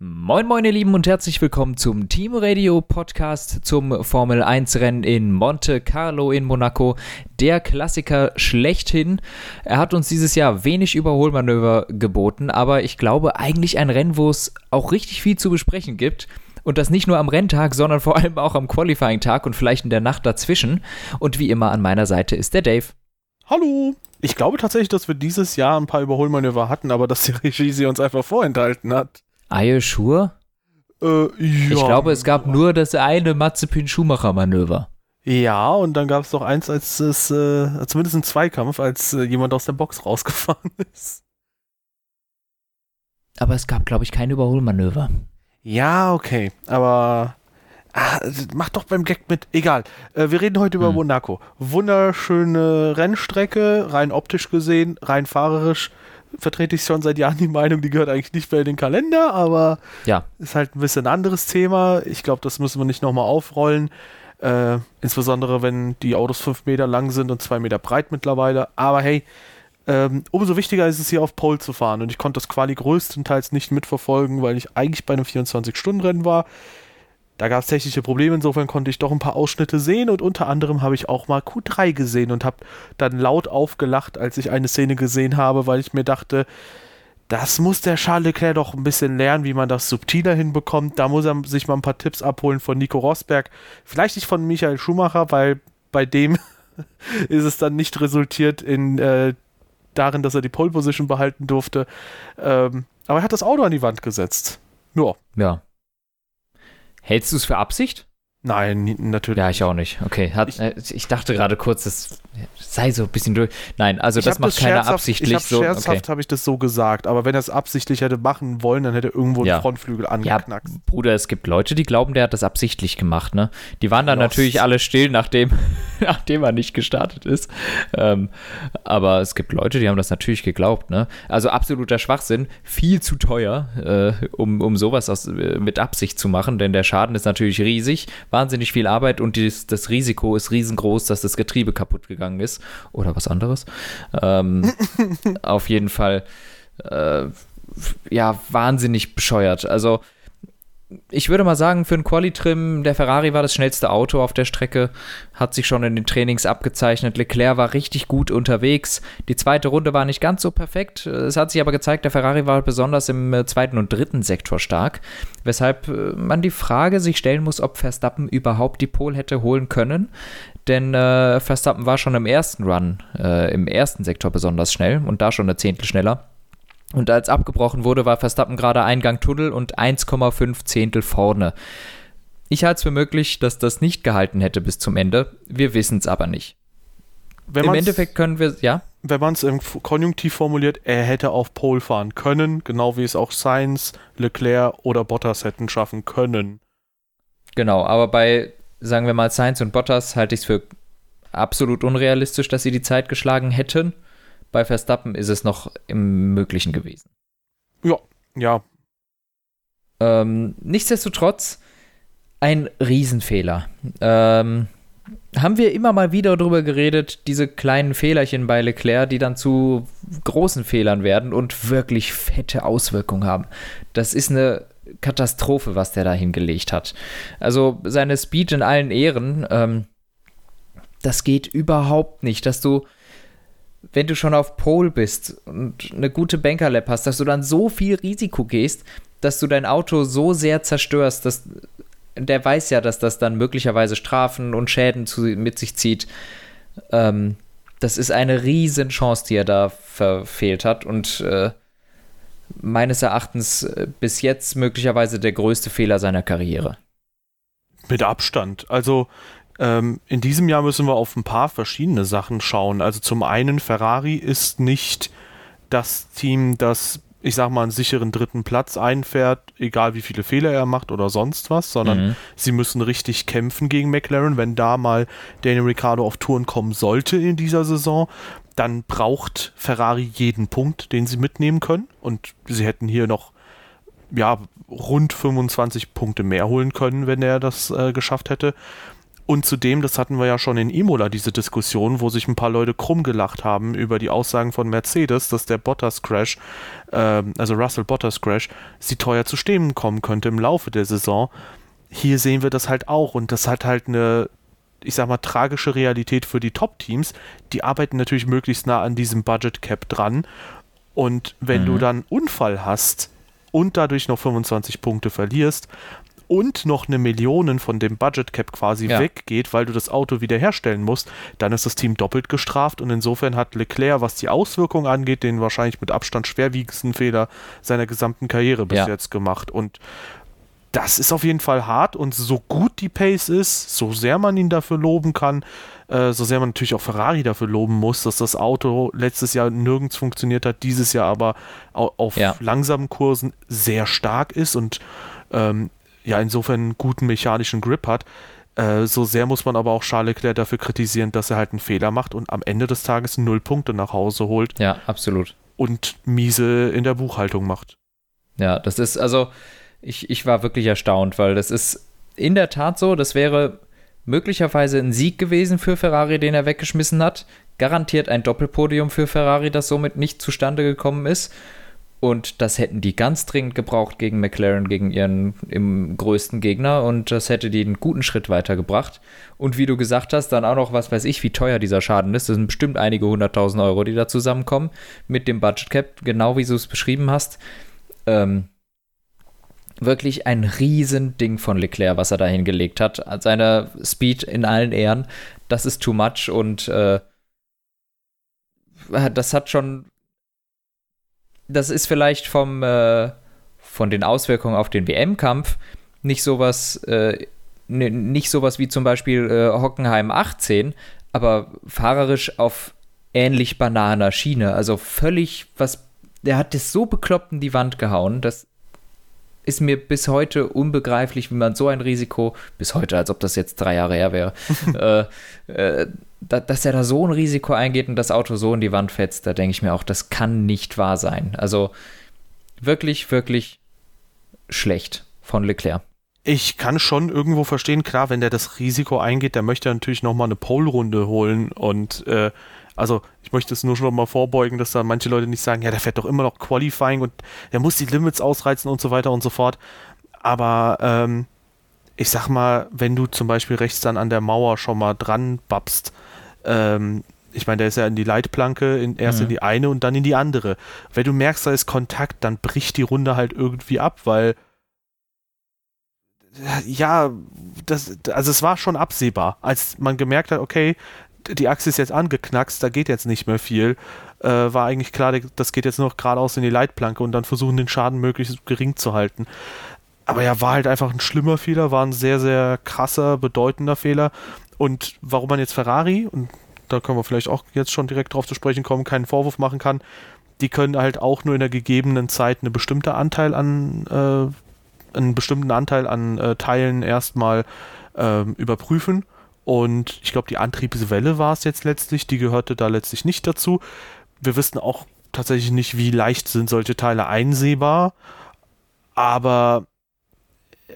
Moin moin ihr Lieben und herzlich willkommen zum Team Radio Podcast zum Formel 1 Rennen in Monte Carlo in Monaco. Der Klassiker schlechthin. Er hat uns dieses Jahr wenig Überholmanöver geboten, aber ich glaube eigentlich ein Rennen, wo es auch richtig viel zu besprechen gibt. Und das nicht nur am Renntag, sondern vor allem auch am Qualifying-Tag und vielleicht in der Nacht dazwischen. Und wie immer an meiner Seite ist der Dave. Hallo! Ich glaube tatsächlich, dass wir dieses Jahr ein paar Überholmanöver hatten, aber dass die Regie sie uns einfach vorenthalten hat. Are you sure? Äh, ja. Ich glaube, es gab nur das eine Mazepin-Schumacher-Manöver. Ja, und dann gab es doch eins, als es, äh, zumindest ein Zweikampf, als äh, jemand aus der Box rausgefahren ist. Aber es gab, glaube ich, kein Überholmanöver. Ja, okay, aber ah, mach doch beim Gag mit. Egal. Äh, wir reden heute über hm. Monaco. Wunderschöne Rennstrecke, rein optisch gesehen, rein fahrerisch vertrete ich schon seit Jahren die Meinung, die gehört eigentlich nicht mehr in den Kalender, aber ja. ist halt ein bisschen ein anderes Thema. Ich glaube, das müssen wir nicht nochmal aufrollen. Äh, insbesondere wenn die Autos fünf Meter lang sind und zwei Meter breit mittlerweile. Aber hey, ähm, umso wichtiger ist es hier auf Pole zu fahren. Und ich konnte das Quali größtenteils nicht mitverfolgen, weil ich eigentlich bei einem 24-Stunden-Rennen war. Da gab es technische Probleme, insofern konnte ich doch ein paar Ausschnitte sehen und unter anderem habe ich auch mal Q3 gesehen und habe dann laut aufgelacht, als ich eine Szene gesehen habe, weil ich mir dachte, das muss der Charles Leclerc doch ein bisschen lernen, wie man das subtiler hinbekommt. Da muss er sich mal ein paar Tipps abholen von Nico Rosberg. Vielleicht nicht von Michael Schumacher, weil bei dem ist es dann nicht resultiert in äh, darin, dass er die Pole Position behalten durfte. Ähm, aber er hat das Auto an die Wand gesetzt. Nur. Ja. Hältst du es für Absicht? Nein, natürlich. Ja, ich auch nicht. Okay. Hat, ich, äh, ich, dachte gerade kurz, das sei so ein bisschen durch. Nein, also das macht das keiner absichtlich ich so. Scherzhaft okay. habe ich das so gesagt, aber wenn er es absichtlich hätte machen wollen, dann hätte er irgendwo ja. den Frontflügel angeknackst. Ja, Bruder, es gibt Leute, die glauben, der hat das absichtlich gemacht, ne? Die waren dann Lost. natürlich alle still, nachdem, nachdem er nicht gestartet ist. Ähm, aber es gibt Leute, die haben das natürlich geglaubt, ne? Also absoluter Schwachsinn, viel zu teuer, äh, um, um sowas aus, äh, mit Absicht zu machen, denn der Schaden ist natürlich riesig, wahnsinnig viel Arbeit und dies, das Risiko ist riesengroß, dass das Getriebe kaputt gegangen ist oder was anderes. Ähm, auf jeden Fall, äh, ja, wahnsinnig bescheuert. Also, ich würde mal sagen, für einen Quali-Trim, der Ferrari war das schnellste Auto auf der Strecke, hat sich schon in den Trainings abgezeichnet. Leclerc war richtig gut unterwegs. Die zweite Runde war nicht ganz so perfekt. Es hat sich aber gezeigt, der Ferrari war besonders im äh, zweiten und dritten Sektor stark, weshalb äh, man die Frage sich stellen muss, ob Verstappen überhaupt die Pole hätte holen können denn äh, Verstappen war schon im ersten Run, äh, im ersten Sektor besonders schnell und da schon eine Zehntel schneller. Und als abgebrochen wurde, war Verstappen gerade Eingang Tunnel und 1,5 Zehntel vorne. Ich halte es für möglich, dass das nicht gehalten hätte bis zum Ende. Wir wissen es aber nicht. Wenn Im Endeffekt können wir, ja. Wenn man es im Konjunktiv formuliert, er hätte auf Pole fahren können, genau wie es auch Sainz, Leclerc oder Bottas hätten schaffen können. Genau, aber bei sagen wir mal, Sainz und Bottas halte ich es für absolut unrealistisch, dass sie die Zeit geschlagen hätten. Bei Verstappen ist es noch im Möglichen gewesen. Ja, ja. Ähm, nichtsdestotrotz ein Riesenfehler. Ähm, haben wir immer mal wieder darüber geredet, diese kleinen Fehlerchen bei Leclerc, die dann zu großen Fehlern werden und wirklich fette Auswirkungen haben. Das ist eine Katastrophe, was der da hingelegt hat. Also seine Speed in allen Ehren, ähm, das geht überhaupt nicht, dass du, wenn du schon auf Pole bist und eine gute Bankerlap hast, dass du dann so viel Risiko gehst, dass du dein Auto so sehr zerstörst, dass der weiß ja, dass das dann möglicherweise Strafen und Schäden zu, mit sich zieht. Ähm, das ist eine riesen Chance, die er da verfehlt hat und äh, meines Erachtens äh, bis jetzt möglicherweise der größte Fehler seiner Karriere. Mit Abstand. Also ähm, in diesem Jahr müssen wir auf ein paar verschiedene Sachen schauen. Also zum einen, Ferrari ist nicht das Team, das, ich sag mal, einen sicheren dritten Platz einfährt, egal wie viele Fehler er macht oder sonst was, sondern mhm. sie müssen richtig kämpfen gegen McLaren, wenn da mal Daniel Ricciardo auf Touren kommen sollte in dieser Saison dann braucht Ferrari jeden Punkt, den sie mitnehmen können. Und sie hätten hier noch ja, rund 25 Punkte mehr holen können, wenn er das äh, geschafft hätte. Und zudem, das hatten wir ja schon in Imola, diese Diskussion, wo sich ein paar Leute krumm gelacht haben über die Aussagen von Mercedes, dass der Bottas-Crash, äh, also Russell Bottas-Crash, sie teuer zu stehen kommen könnte im Laufe der Saison. Hier sehen wir das halt auch und das hat halt eine, ich sag mal, tragische Realität für die Top-Teams. Die arbeiten natürlich möglichst nah an diesem Budget-Cap dran. Und wenn mhm. du dann Unfall hast und dadurch noch 25 Punkte verlierst, und noch eine Million von dem Budget Cap quasi ja. weggeht, weil du das Auto wiederherstellen musst, dann ist das Team doppelt gestraft und insofern hat Leclerc, was die Auswirkungen angeht, den wahrscheinlich mit Abstand schwerwiegendsten Fehler seiner gesamten Karriere bis ja. jetzt gemacht und das ist auf jeden Fall hart und so gut die Pace ist, so sehr man ihn dafür loben kann, äh, so sehr man natürlich auch Ferrari dafür loben muss, dass das Auto letztes Jahr nirgends funktioniert hat, dieses Jahr aber auf ja. langsamen Kursen sehr stark ist und ähm, ja insofern einen guten mechanischen Grip hat. Äh, so sehr muss man aber auch Charles Leclerc dafür kritisieren, dass er halt einen Fehler macht und am Ende des Tages null Punkte nach Hause holt. Ja, absolut. Und miese in der Buchhaltung macht. Ja, das ist also, ich, ich war wirklich erstaunt, weil das ist in der Tat so, das wäre möglicherweise ein Sieg gewesen für Ferrari, den er weggeschmissen hat. Garantiert ein Doppelpodium für Ferrari, das somit nicht zustande gekommen ist. Und das hätten die ganz dringend gebraucht gegen McLaren, gegen ihren im größten Gegner. Und das hätte die einen guten Schritt weitergebracht. Und wie du gesagt hast, dann auch noch, was weiß ich, wie teuer dieser Schaden ist. Das sind bestimmt einige hunderttausend Euro, die da zusammenkommen. Mit dem Budget Cap, genau wie du es beschrieben hast. Ähm, wirklich ein Riesending von Leclerc, was er da hingelegt hat. Seine Speed in allen Ehren. Das ist too much und äh, das hat schon das ist vielleicht vom, äh, von den Auswirkungen auf den WM-Kampf nicht sowas, äh, nicht sowas wie zum Beispiel äh, Hockenheim 18, aber fahrerisch auf ähnlich bananer Schiene. Also völlig was. Der hat das so bekloppt in die Wand gehauen, das ist mir bis heute unbegreiflich, wie man so ein Risiko, bis heute, als ob das jetzt drei Jahre her wäre, äh, äh, da, dass er da so ein Risiko eingeht und das Auto so in die Wand fetzt, da denke ich mir auch, das kann nicht wahr sein. Also wirklich, wirklich schlecht von Leclerc. Ich kann schon irgendwo verstehen, klar, wenn der das Risiko eingeht, der möchte natürlich nochmal eine Pole-Runde holen und äh, also ich möchte es nur schon mal vorbeugen, dass da manche Leute nicht sagen, ja, der fährt doch immer noch Qualifying und der muss die Limits ausreizen und so weiter und so fort. Aber ähm, ich sag mal, wenn du zum Beispiel rechts dann an der Mauer schon mal dran babst, ähm, ich meine, der ist ja in die Leitplanke, in, erst mhm. in die eine und dann in die andere. Wenn du merkst, da ist Kontakt, dann bricht die Runde halt irgendwie ab, weil ja, das, also es war schon absehbar, als man gemerkt hat, okay, die Achse ist jetzt angeknackst, da geht jetzt nicht mehr viel, äh, war eigentlich klar, das geht jetzt nur noch geradeaus in die Leitplanke und dann versuchen, den Schaden möglichst gering zu halten. Aber ja, war halt einfach ein schlimmer Fehler, war ein sehr, sehr krasser, bedeutender Fehler. Und warum man jetzt Ferrari, und da können wir vielleicht auch jetzt schon direkt drauf zu sprechen kommen, keinen Vorwurf machen kann, die können halt auch nur in der gegebenen Zeit eine bestimmte Anteil an, äh, einen bestimmten Anteil an äh, Teilen erstmal äh, überprüfen. Und ich glaube, die Antriebswelle war es jetzt letztlich, die gehörte da letztlich nicht dazu. Wir wissen auch tatsächlich nicht, wie leicht sind solche Teile einsehbar. Aber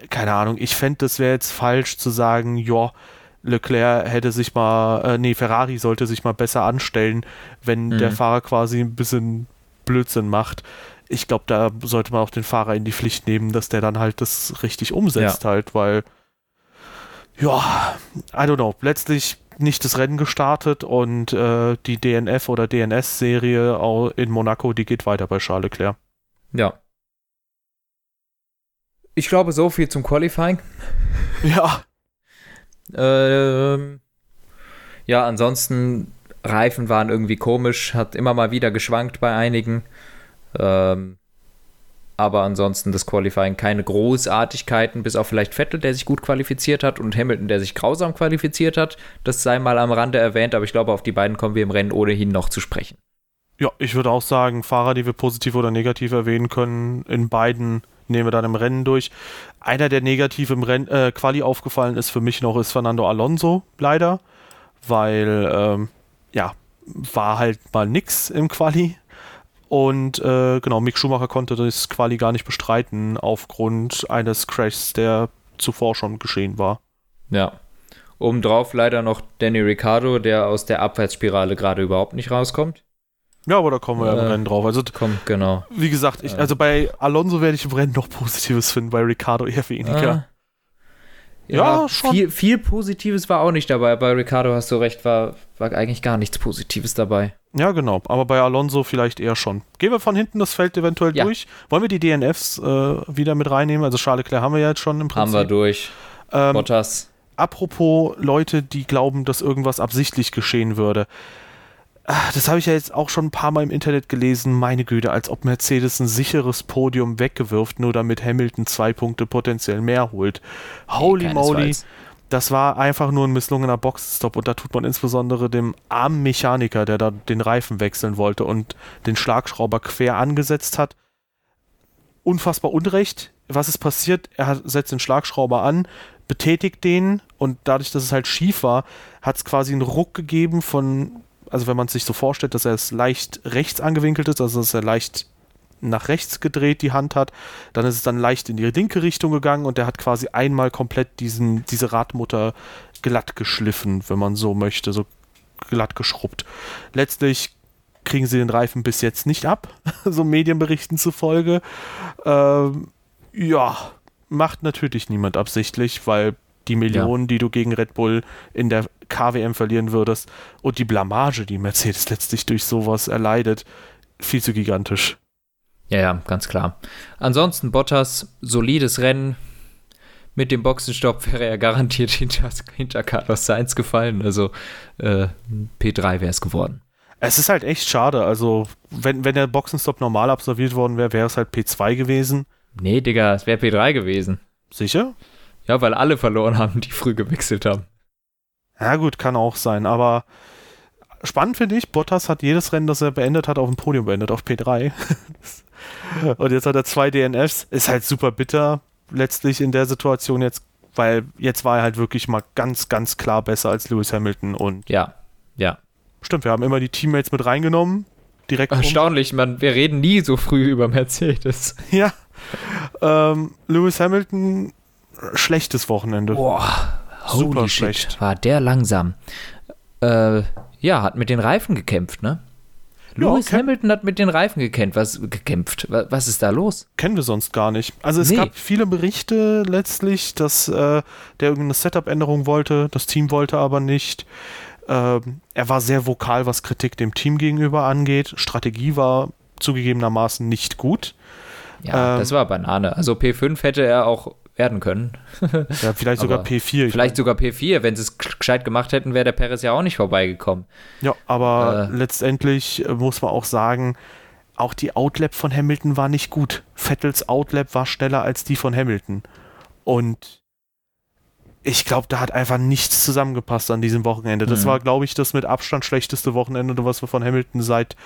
keine Ahnung, ich fände, das wäre jetzt falsch zu sagen, ja, Leclerc hätte sich mal, äh, nee, Ferrari sollte sich mal besser anstellen, wenn mhm. der Fahrer quasi ein bisschen Blödsinn macht. Ich glaube, da sollte man auch den Fahrer in die Pflicht nehmen, dass der dann halt das richtig umsetzt, ja. halt, weil, ja, I don't know, letztlich nicht das Rennen gestartet und äh, die DNF oder DNS-Serie in Monaco, die geht weiter bei Charles Leclerc. Ja, ich glaube, so viel zum Qualifying. Ja. Ähm, ja, ansonsten, Reifen waren irgendwie komisch, hat immer mal wieder geschwankt bei einigen. Ähm, aber ansonsten das Qualifying keine Großartigkeiten, bis auf vielleicht Vettel, der sich gut qualifiziert hat und Hamilton, der sich grausam qualifiziert hat. Das sei mal am Rande erwähnt, aber ich glaube, auf die beiden kommen wir im Rennen ohnehin noch zu sprechen. Ja, ich würde auch sagen, Fahrer, die wir positiv oder negativ erwähnen können, in beiden nehmen wir dann im Rennen durch. Einer, der negativ im Renn, äh, Quali aufgefallen ist für mich noch, ist Fernando Alonso, leider. Weil, ähm, ja, war halt mal nix im Quali. Und äh, genau, Mick Schumacher konnte das Quali gar nicht bestreiten aufgrund eines Crashs, der zuvor schon geschehen war. Ja. Obendrauf leider noch Danny Ricciardo, der aus der Abwärtsspirale gerade überhaupt nicht rauskommt. Ja, aber da kommen wir ja im Äh, Rennen drauf. Also, Komm, genau. wie gesagt, ich, Äh. also bei Alonso werde ich im Rennen noch Positives finden, bei Ricardo eher weniger. Ah. Ja, schon. Viel, viel Positives war auch nicht dabei. Bei Ricardo hast du recht, war, war eigentlich gar nichts Positives dabei. Ja, genau. Aber bei Alonso vielleicht eher schon. Gehen wir von hinten das Feld eventuell Ja. durch. Wollen wir die DNFs äh, wieder mit reinnehmen? Also Charles Leclerc haben wir ja jetzt schon im Haben Prinzip. wir durch. Ähm, Bottas. apropos Leute, die glauben, dass irgendwas absichtlich geschehen würde. Ah, Das habe ich ja jetzt auch schon ein paar Mal im Internet gelesen. Meine Güte, als ob Mercedes ein sicheres Podium weggewirft, nur damit Hamilton zwei Punkte potenziell mehr holt. Holy Nee, moly. keinesfalls. Das war einfach nur ein misslungener Boxenstopp und da tut man insbesondere dem armen Mechaniker, der da den Reifen wechseln wollte und den Schlagschrauber quer angesetzt hat, unfassbar Unrecht. Was ist passiert? Er setzt den Schlagschrauber an, betätigt den und dadurch, dass es halt schief war, hat es quasi einen Ruck gegeben von, also wenn man sich so vorstellt, dass er es leicht rechts angewinkelt ist, also dass er leicht nach rechts gedreht die Hand hat, dann ist es dann leicht in die linke Richtung gegangen und der hat quasi einmal komplett diesen, diese Radmutter glatt geschliffen, wenn man so möchte, so glatt geschrubbt. Letztlich kriegen sie den Reifen bis jetzt nicht ab, so Medienberichten zufolge. Ähm, ja, macht natürlich niemand absichtlich, weil die Millionen, die du gegen Red Bull in der KWM verlieren würdest und die Blamage, die Mercedes letztlich durch sowas erleidet, viel zu gigantisch. Ja, ja, ganz klar. Ansonsten Bottas, solides Rennen. Mit dem Boxenstopp wäre er garantiert hinter, hinter Carlos Sainz gefallen. Also äh, P3 wäre es geworden. Es ist halt echt schade. Also, wenn, wenn der Boxenstopp normal absolviert worden wäre, wäre es halt P2 gewesen. Nee, Digga, es wäre P3 gewesen. Sicher? Ja, weil alle verloren haben, die früh gewechselt haben. Ja, gut, kann auch sein. Aber spannend finde ich, Bottas hat jedes Rennen, das er beendet hat, auf dem Podium beendet, auf P3. Und jetzt hat er zwei DNFs. Ist halt super bitter, letztlich in der Situation jetzt, weil jetzt war er halt wirklich mal ganz, ganz klar besser als Lewis Hamilton. Und Ja, ja. stimmt, wir haben immer die Teammates mit reingenommen. Direkt um. Erstaunlich, man, wir reden nie so früh über Mercedes. Ja. Ähm, Lewis Hamilton, schlechtes Wochenende. Boah, Super shit, schlecht. war der langsam. Äh, ja, hat mit den Reifen gekämpft, ne? Ja, Lewis kämp- Hamilton hat mit den Reifen gekämpft. Was, gekämpft. Was ist da los? kennen wir sonst gar nicht. Also es Nee. gab viele Berichte letztlich, dass äh, der irgendeine Setup-Änderung wollte, das Team wollte aber nicht. Ähm, er war sehr vokal, was Kritik dem Team gegenüber angeht. Strategie war zugegebenermaßen nicht gut. Ja, Ähm, das war Banane. Also P5 hätte er auch werden können. Ja, vielleicht sogar Aber P4. Ich Vielleicht sogar P4. Wenn sie es gescheit gemacht hätten, wäre der Perez ja auch nicht vorbeigekommen. Ja, aber Äh. letztendlich äh, muss man auch sagen, auch die Outlap von Hamilton war nicht gut. Vettels Outlap war schneller als die von Hamilton. Und ich glaube, da hat einfach nichts zusammengepasst an diesem Wochenende. Das Mhm. war, glaube ich, das mit Abstand schlechteste Wochenende, was wir von Hamilton seit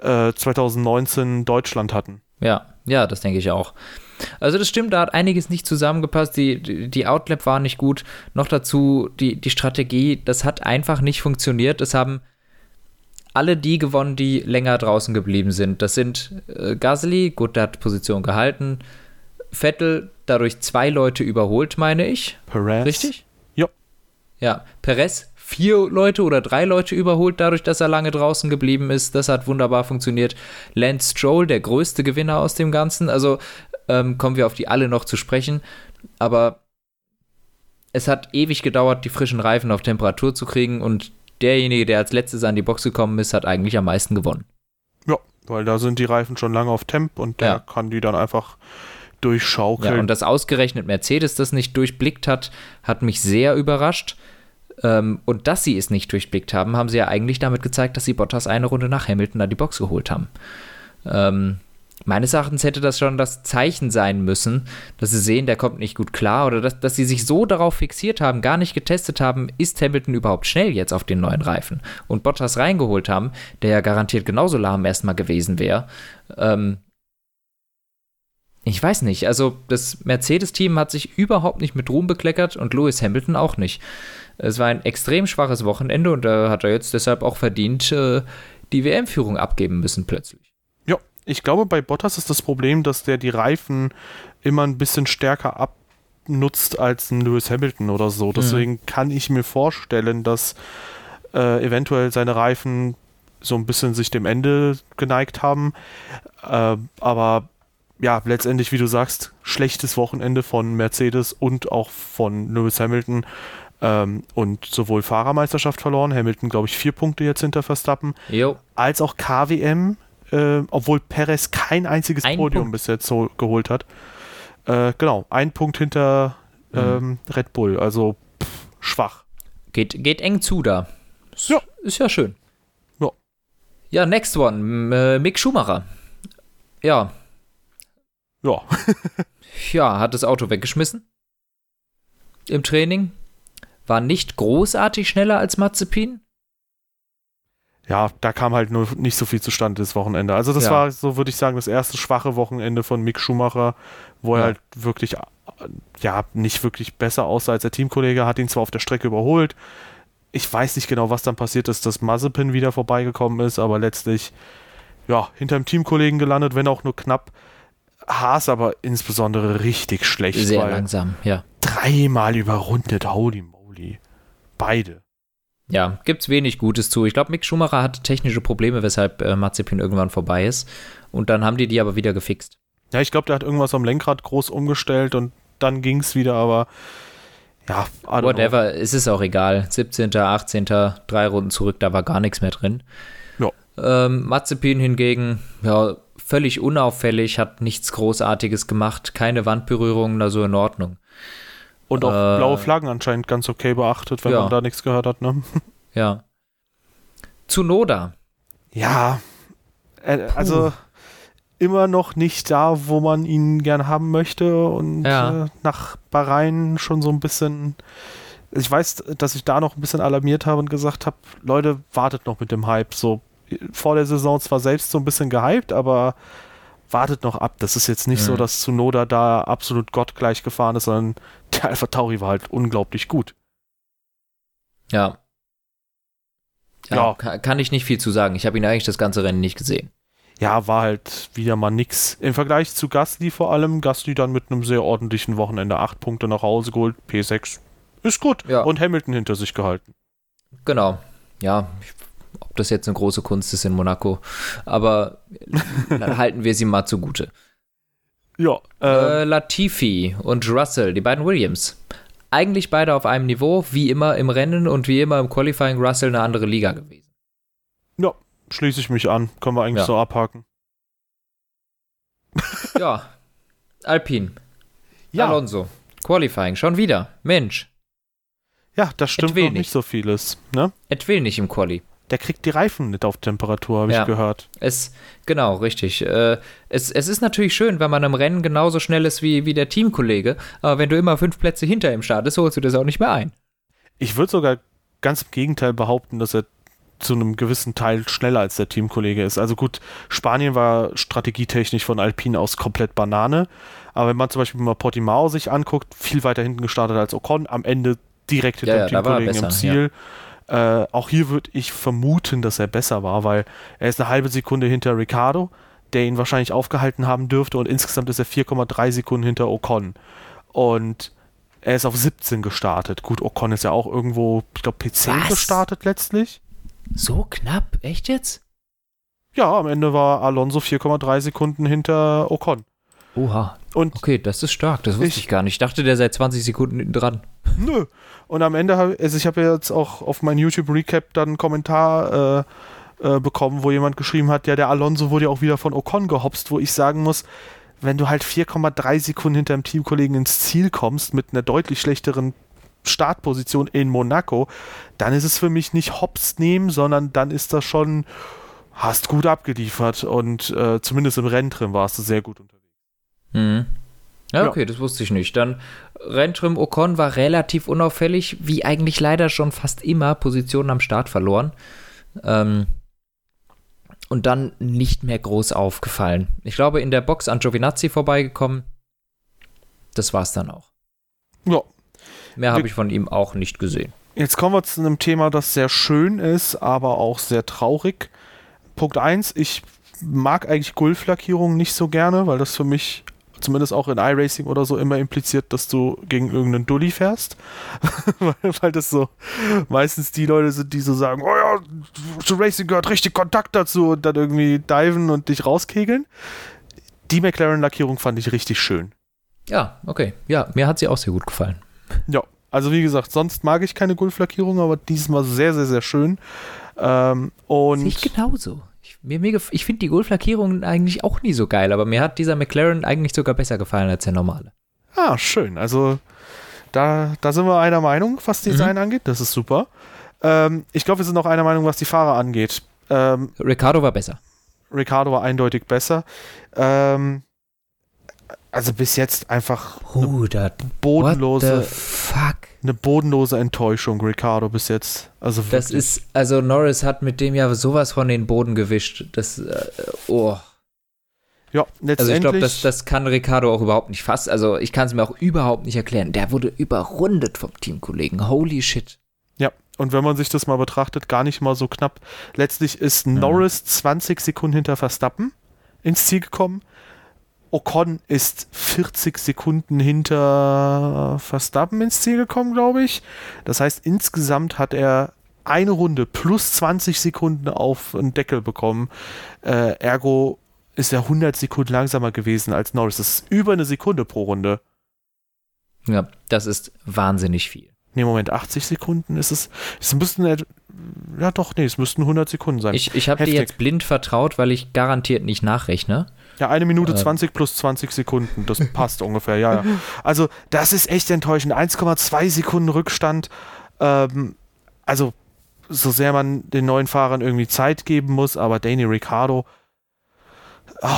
äh, 2019 Deutschland hatten. Ja, ja, das denke ich auch. Also das stimmt, da hat einiges nicht zusammengepasst. Die, die, die Outlap war nicht gut. Noch dazu die, die Strategie, das hat einfach nicht funktioniert. Es haben alle die gewonnen, die länger draußen geblieben sind. Das sind äh, Gasly, gut, der hat Position gehalten. Vettel dadurch zwei Leute überholt, meine ich. Perez. Richtig? Ja. Ja, Perez vier Leute oder drei Leute überholt, dadurch, dass er lange draußen geblieben ist. Das hat wunderbar funktioniert. Lance Stroll, der größte Gewinner aus dem Ganzen. Also ähm, kommen wir auf die alle noch zu sprechen. Aber es hat ewig gedauert, die frischen Reifen auf Temperatur zu kriegen und derjenige, der als letztes an die Box gekommen ist, hat eigentlich am meisten gewonnen. Ja, weil da sind die Reifen schon lange auf Temp und der Ja. kann die dann einfach durchschaukeln. Ja, und dass ausgerechnet Mercedes das nicht durchblickt hat, hat mich sehr überrascht. Ähm, und dass sie es nicht durchblickt haben, haben sie ja eigentlich damit gezeigt, dass sie Bottas eine Runde nach Hamilton an die Box geholt haben. Ähm, meines Erachtens hätte das schon das Zeichen sein müssen, dass sie sehen, der kommt nicht gut klar oder dass, dass sie sich so darauf fixiert haben, gar nicht getestet haben, ist Hamilton überhaupt schnell jetzt auf den neuen Reifen und Bottas reingeholt haben, der ja garantiert genauso lahm erstmal gewesen wäre. Ähm, ich weiß nicht, also das Mercedes-Team hat sich überhaupt nicht mit Ruhm bekleckert und Lewis Hamilton auch nicht. Es war ein extrem schwaches Wochenende und da hat er jetzt deshalb auch verdient äh, die WM-Führung abgeben müssen plötzlich. Ja, ich glaube, bei Bottas ist das Problem, dass der die Reifen immer ein bisschen stärker nutzt als ein Lewis Hamilton oder so. Mhm. Deswegen kann ich mir vorstellen, dass äh, eventuell seine Reifen so ein bisschen sich dem Ende geneigt haben. Äh, aber ja, letztendlich, wie du sagst, schlechtes Wochenende von Mercedes und auch von Lewis Hamilton ähm, und sowohl Fahrermeisterschaft verloren, Hamilton, glaube ich, vier Punkte jetzt hinter Verstappen, Jo. als auch KWM, äh, obwohl Perez kein einziges Ein Podium Punkt. bis jetzt so geholt hat. Äh, genau, ein Punkt hinter Mhm. ähm, Red Bull, also pff, schwach. Geht, geht eng zu da. Ist, Ja. Ist ja schön. Ja. Ja, next one. Äh, Mick Schumacher. Ja, Ja, ja, hat das Auto weggeschmissen. Im Training. War nicht großartig schneller als Mazepin. ja, da kam halt nur nicht so viel zustande das Wochenende. Also das Ja. war, so würde ich sagen, das erste schwache Wochenende von Mick Schumacher, wo er Ja. halt wirklich, ja, nicht wirklich besser aussah als der Teamkollege, hat ihn zwar auf der Strecke überholt. Ich weiß nicht genau, was dann passiert ist, dass Mazepin wieder vorbeigekommen ist, aber letztlich, ja, hinter dem Teamkollegen gelandet, wenn auch nur knapp. Haas aber insbesondere richtig schlecht, Sehr langsam, ja. dreimal überrundet, holy. Beide. Ja, gibt's wenig Gutes zu. Ich glaube, Mick Schumacher hatte technische Probleme, weshalb äh, Mazepin irgendwann vorbei ist. Und dann haben die die aber wieder gefixt. Ja, ich glaube, der hat irgendwas am Lenkrad groß umgestellt und dann ging es wieder, aber ja, don't know. Whatever, es ist auch egal. 17., 18., drei Runden zurück, da war gar nichts mehr drin. Ja. Ähm, Mazepin hingegen, ja, völlig unauffällig, hat nichts Großartiges gemacht, keine Wandberührungen, also in Ordnung. Und auch äh, blaue Flaggen anscheinend ganz okay beachtet, wenn ja. man da nichts gehört hat, ne? Ja. Tsunoda. Ja, äh, also immer noch nicht da, wo man ihn gern haben möchte und Ja. äh, nach Bahrain schon so ein bisschen. Ich weiß, dass ich da noch ein bisschen alarmiert habe und gesagt habe, Leute, wartet noch mit dem Hype. So vor der Saison zwar selbst so ein bisschen gehypt, aber wartet noch ab. Das ist jetzt nicht so, Mhm. dass Tsunoda da absolut gottgleich gefahren ist, sondern der Alpha Tauri war halt unglaublich gut. Ja. Ja, Ja. ka- kann ich nicht viel zu sagen. Ich habe ihn eigentlich das ganze Rennen nicht gesehen. Ja, war halt wieder mal nix. Im Vergleich zu Gasly vor allem, Gasly dann mit einem sehr ordentlichen Wochenende acht Punkte nach Hause geholt, P6. Ist gut. Ja. Und Hamilton hinter sich gehalten. Genau. Ja, ich- ob das jetzt eine große Kunst ist in Monaco. Aber dann halten wir sie mal zugute. Ja, äh, Äh, Latifi und Russell, die beiden Williams. Eigentlich beide auf einem Niveau, wie immer im Rennen und wie immer im Qualifying Russell eine andere Liga gewesen. ja, schließe ich mich an. Können wir eigentlich Ja. so abhaken. Ja. Alpine. Ja, Alonso. Qualifying, schon wieder. Mensch. ja das stimmt noch nicht so vieles. Ne? Et will nicht im Quali. Der kriegt die Reifen nicht auf Temperatur, habe Ja. ich gehört. Es, genau, richtig. Äh, es, es ist natürlich schön, wenn man im Rennen genauso schnell ist wie, wie der Teamkollege, aber wenn du immer fünf Plätze hinter ihm startest, holst du das auch nicht mehr ein. Ich würde sogar ganz im Gegenteil behaupten, dass er zu einem gewissen Teil schneller als der Teamkollege ist. Also gut, Spanien war strategietechnisch von Alpine aus komplett Banane. Aber wenn man zum Beispiel mal Portimao sich anguckt, viel weiter hinten gestartet als Ocon, am Ende direkt hinter Ja, dem ja, Teamkollegen im besser, Ziel. Äh, auch hier würde ich vermuten, dass er besser war, weil er ist eine halbe Sekunde hinter Ricardo, der ihn wahrscheinlich aufgehalten haben dürfte und insgesamt ist er 4,3 Sekunden hinter Ocon. Und er ist auf 17 gestartet. Gut, Ocon ist ja auch irgendwo, ich glaube, P10 Was? gestartet letztlich. So knapp? Echt jetzt? Ja, am Ende war Alonso 4,3 Sekunden hinter Ocon. Oha. Und Okay, das ist stark, das wusste ich, Ich- gar nicht. Ich dachte, der seit 20 Sekunden hinten dran. Nö. Und am Ende habe also ich habe jetzt auch auf mein YouTube Recap dann einen Kommentar äh, äh, bekommen, wo jemand geschrieben hat, ja, der Alonso wurde ja auch wieder von Ocon gehopst, wo ich sagen muss, wenn du halt 4,3 Sekunden hinter dem Teamkollegen ins Ziel kommst mit einer deutlich schlechteren Startposition in Monaco, dann ist es für mich nicht hops nehmen, sondern dann ist das schon, hast gut abgeliefert und äh, zumindest im Renntrim warst du sehr gut unterwegs. Mhm. Ja, Ja. okay, das wusste ich nicht. Dann Rentrim Ocon war relativ unauffällig, wie eigentlich leider schon fast immer Positionen am Start verloren. Ähm, und dann nicht mehr groß aufgefallen. Ich glaube, in der Box an Giovinazzi vorbeigekommen. Das war's dann auch. Ja, Mehr habe ich von ihm auch nicht gesehen. Jetzt kommen wir zu einem Thema, das sehr schön ist, aber auch sehr traurig. Punkt 1, ich mag eigentlich Gulflackierungen nicht so gerne, weil das für mich zumindest auch in iRacing oder so immer impliziert, dass du gegen irgendeinen Dulli fährst. weil, weil das so meistens die Leute sind, die so sagen, oh ja, zu Racing gehört richtig Kontakt dazu und dann irgendwie diven und dich rauskegeln. Die McLaren-Lackierung fand ich richtig schön. Ja, okay. Ja, mir hat sie auch sehr gut gefallen. Ja, also wie gesagt, sonst mag ich keine Gulf-Lackierung, aber diesmal sehr, sehr, sehr schön. Ähm, und Sehe ich genauso. Ich, mir, mir ich finde die Gulf-Lackierung eigentlich auch nie so geil, aber mir hat dieser McLaren eigentlich sogar besser gefallen als der normale. Ah, schön. Also da, da sind wir einer Meinung, was Design mhm. angeht. Das ist super. Ähm, ich glaube, wir sind auch einer Meinung, was die Fahrer angeht. Ähm, Ricardo war besser. Ricardo war eindeutig besser. Ähm, also bis jetzt einfach Bruder, bodenlose fuck eine bodenlose Enttäuschung Ricardo bis jetzt. Also das ist also Norris hat mit dem ja sowas von den Boden gewischt. Das äh, oh. Ja letztendlich also ich glaube das, das kann Ricardo auch überhaupt nicht fassen. Also ich kann es mir auch überhaupt nicht erklären. Der wurde überrundet vom Teamkollegen. Holy shit. Ja und wenn man sich das mal betrachtet gar nicht mal so knapp. Letztlich ist Norris 20 Sekunden hinter Verstappen ins Ziel gekommen Ocon ist 40 Sekunden hinter Verstappen ins Ziel gekommen, glaube ich. Das heißt, insgesamt hat er eine Runde plus 20 Sekunden auf den Deckel bekommen. Äh, ergo ist er 100 Sekunden langsamer gewesen als Norris. Das ist über eine Sekunde pro Runde. Ja, das ist wahnsinnig viel. Nee, Moment, 80 Sekunden ist es. Es müssten, ja doch, nee, es müssten 100 Sekunden sein. Ich, ich habe dir jetzt blind vertraut, weil ich garantiert nicht nachrechne. Ja, eine Minute äh. 20 plus 20 Sekunden, das passt ungefähr, ja, ja. Also, das ist echt enttäuschend. 1,2 Sekunden Rückstand. Ähm, also, so sehr man den neuen Fahrern irgendwie Zeit geben muss, aber Danny Ricciardo, oh,